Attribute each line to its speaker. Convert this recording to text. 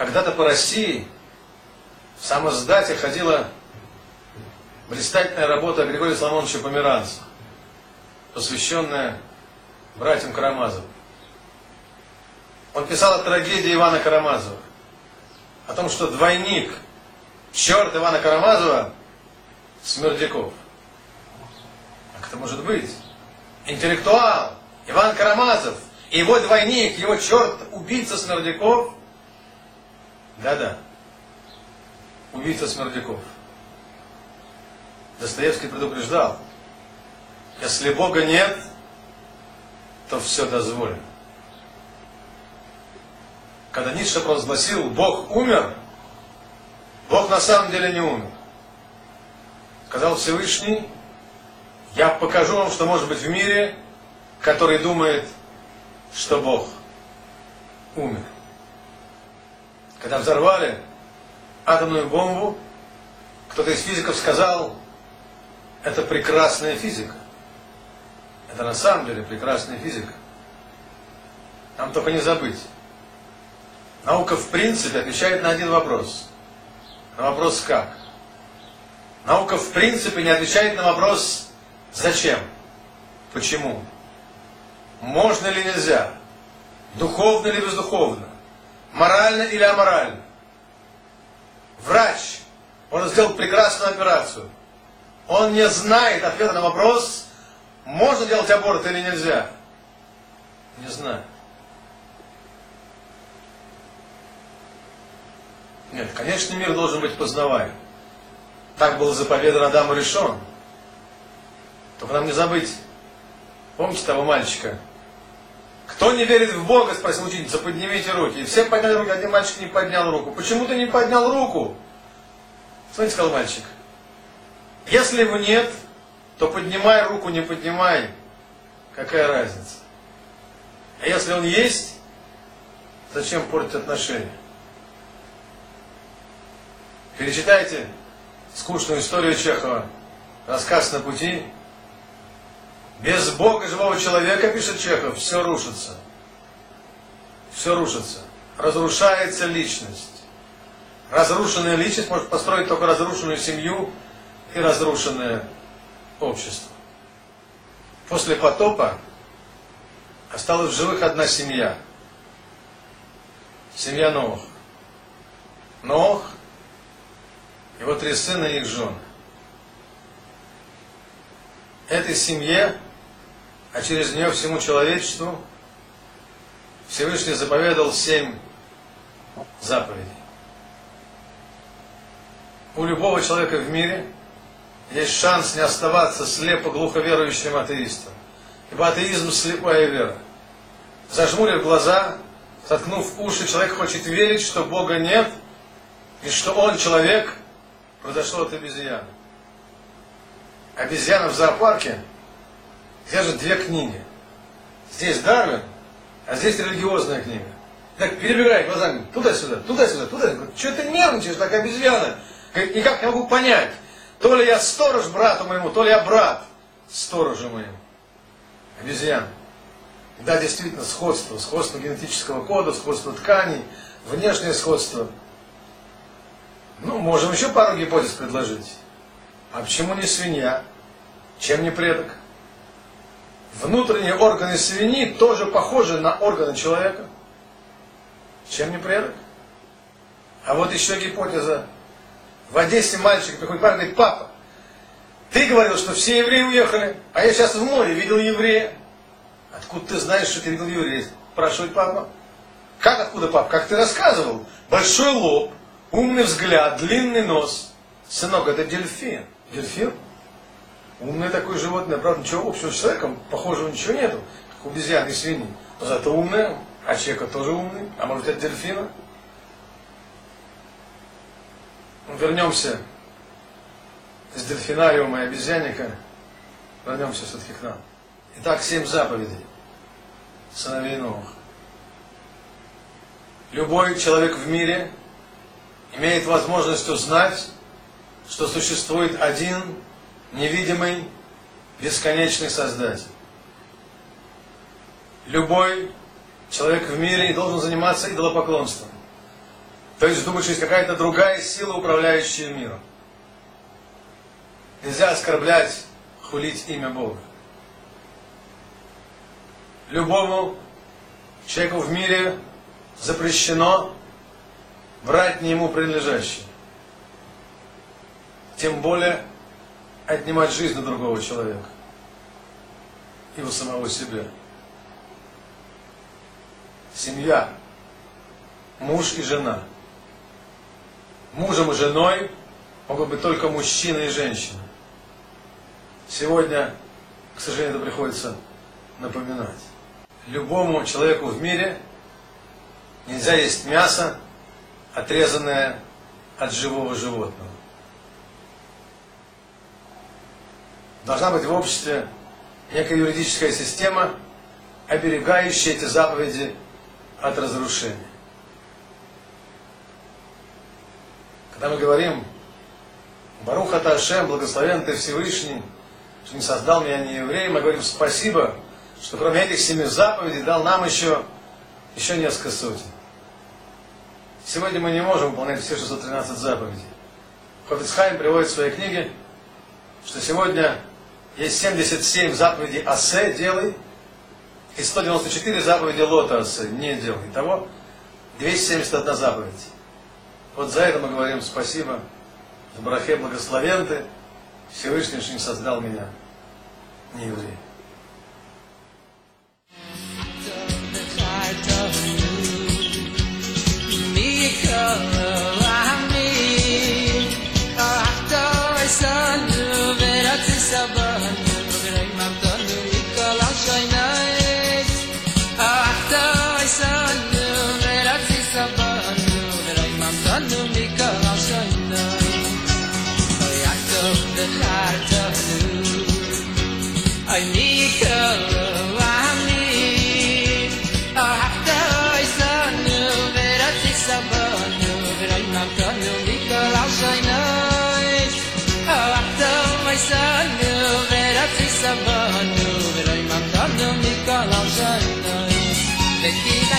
Speaker 1: Когда-то по России в самоздате ходила блистательная работа Григория Соломоновича Померанца, посвященная братьям Карамазовым. Он писал о трагедии Ивана Карамазова, о том, что двойник, черт Ивана Карамазова, Смердяков. Как это может быть? Интеллектуал, Иван Карамазов, и его двойник, его черт, убийца Смердяков. Да-да, убийца Смердяков. Достоевский предупреждал, если Бога нет, то все дозволено. Когда Ницше провозгласил, Бог умер, Бог на самом деле не умер. Сказал Всевышний, я покажу вам, что может быть в мире, который думает, что Бог умер. Когда взорвали атомную бомбу, кто-то из физиков сказал, это прекрасная физика. Это на самом деле прекрасная физика. Нам только не забыть. Наука в принципе отвечает на один вопрос. На вопрос как. Наука в принципе не отвечает на вопрос зачем, почему, можно ли нельзя, духовно или бездуховно, морально или аморально. Врач может сделать прекрасную операцию. Он не знает ответа на вопрос, можно делать аборт или нельзя. Не знаю. Нет, конечно, мир должен быть познаваем. Так был заповедан Адаму решен. Только нам не забыть. Помните того мальчика? Кто не верит в Бога, спросил ученица, поднимите руки. И все подняли руки, один мальчик не поднял руку. Почему ты не поднял руку? Смотрите, сказал мальчик. Если его нет, то поднимай руку, не поднимай. Какая разница? А если он есть, зачем портить отношения? Перечитайте скучную историю Чехова, рассказ на пути. Без Бога живого человека, пишет Чехов, все рушится. Все рушится. Разрушается личность. Разрушенная личность может построить только разрушенную семью и разрушенное общество. После потопа осталась в живых одна семья. Семья Новых. Новых, его три сына и их жены. Этой семье, а через нее всему человечеству, Всевышний заповедал семь заповедей. У любого человека в мире есть шанс не оставаться слепо глухо верующим атеистом. Ибо атеизм – слепая вера. Зажмурив глаза, заткнув уши, человек хочет верить, что Бога нет, и что он, человек, произошел от обезьяны. Обезьяна в зоопарке держит две книги. Здесь Дарвин, а здесь религиозная книга. Так перебегает глазами туда-сюда, туда-сюда, туда-сюда. Что ты нервничаешь, так обезьяна? Никак не могу понять. То ли я сторож брату моему, то ли я брат сторожу моему. Обезьян. Да, действительно, сходство. Сходство генетического кода, сходство тканей, внешнее сходство. Ну, можем еще пару гипотез предложить. А почему не свинья? Чем не предок? Внутренние органы свиньи тоже похожи на органы человека. Чем не предок? А вот еще гипотеза. В Одессе мальчик приходит парень говорит, папа, ты говорил, что все евреи уехали, а я сейчас в море видел еврея. Откуда ты знаешь, что ты видел еврея? Спрашивает папа. Как откуда, папа? Как ты рассказывал? Большой лоб, умный взгляд, длинный нос. Сынок, это дельфин. Дельфин? Умное такое животное, правда, ничего общего с человеком, похожего ничего нету, как обезьяны и свиньи. Но зато умное, а человека тоже умный, а может это дельфина? Вернемся из дельфинариума и обезьянника, вернемся все-таки к нам. Итак, семь заповедей сыновей Новых. Любой человек в мире имеет возможность узнать, что существует один невидимый, бесконечный Создатель. Любой человек в мире должен заниматься идолопоклонством. То есть думать, что есть какая-то другая сила, управляющая миром. Нельзя оскорблять, хулить имя Бога. Любому человеку в мире запрещено брать не ему принадлежащее. Тем более отнимать жизнь у другого человека и у самого себя. Семья, муж и жена. Мужем и женой могут быть только мужчина и женщина. Сегодня, к сожалению, это приходится напоминать. Любому человеку в мире нельзя есть мясо, отрезанное от живого животного. Должна быть в обществе некая юридическая система, оберегающая эти заповеди от разрушения. Когда мы говорим Баруха Ташем, благословен ты Всевышний, что не создал меня не евреем, мы говорим спасибо, что кроме этих семи заповедей дал нам еще, еще несколько сотен. Сегодня мы не можем выполнять все 613 заповедей. Хофицхайм приводит в своей книге, что сегодня есть 77 заповедей Асе, делай, и 194 заповеди Лота Асе, не делай. Итого 271 заповедь. Вот за это мы говорим спасибо, в Брахе благословен ты, Всевышний, не создал меня, не еврей.
Speaker 2: I Nefise ve hallure, mandardım nikal avşayday. Peki